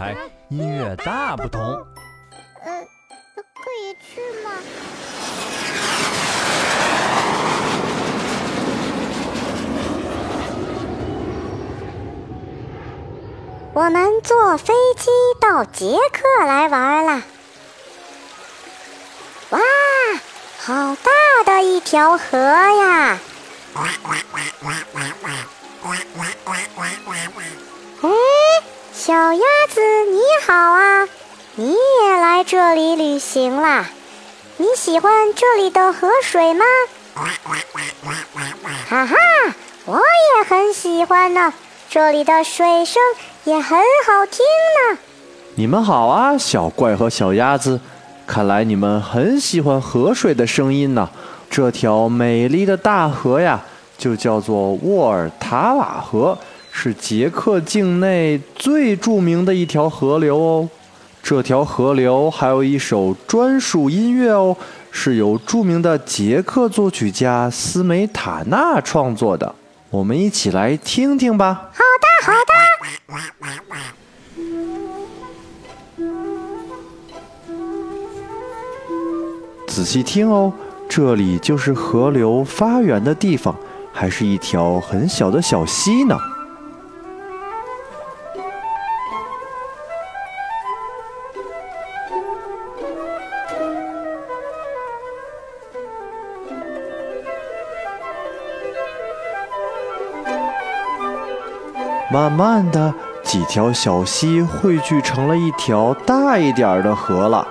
台音乐大不同。呃，可以去吗？我们坐飞机到捷克来玩了。哇，好大的一条河呀！哎，小鸭子好啊，你也来这里旅行啦？你喜欢这里的河水吗？哈哈，我也很喜欢呢，这里的水声也很好听呢。你们好啊，小怪和小鸭子，看来你们很喜欢河水的声音呢。这条美丽的大河呀，就叫做沃尔塔瓦河，是捷克境内最著名的一条河流哦。这条河流还有一首专属音乐哦，是由著名的捷克作曲家斯梅塔纳创作的。我们一起来听听吧。好的，好的。仔细听哦，这里就是河流发源的地方，还是一条很小的小溪呢。慢慢的，几条小溪汇聚成了一条大一点的河了。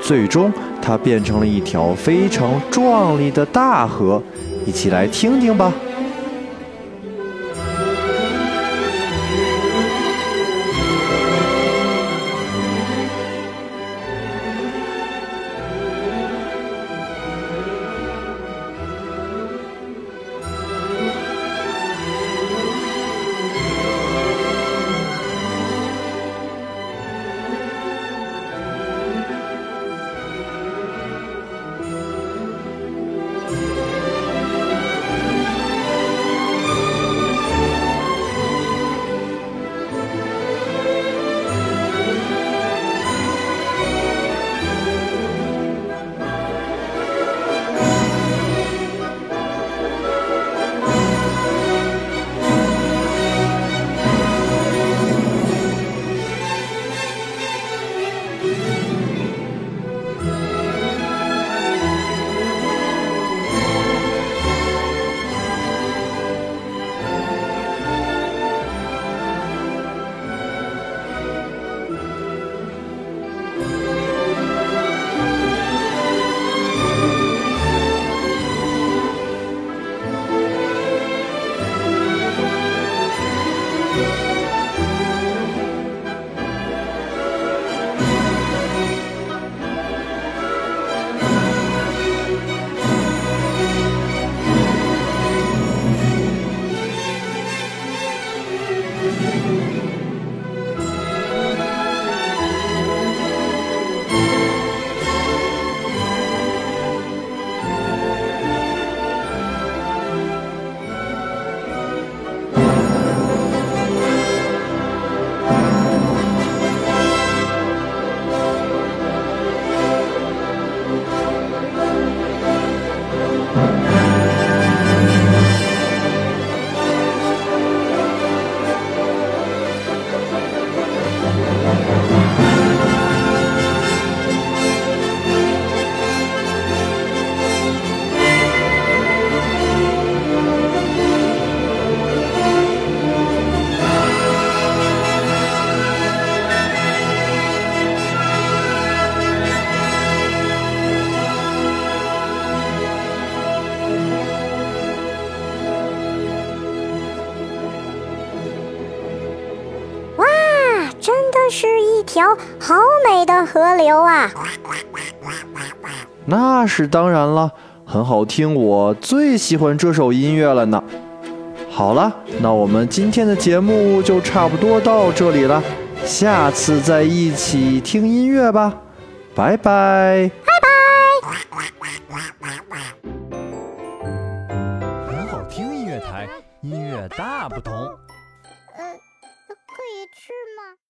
最终，它变成了一条非常壮丽的大河。一起来听听吧。条好美的河流啊！那是当然了，很好听，我最喜欢这首音乐了呢。好了，那我们今天的节目就差不多到这里了，下次再一起听音乐吧，拜拜。很好听音乐台，音乐大不同。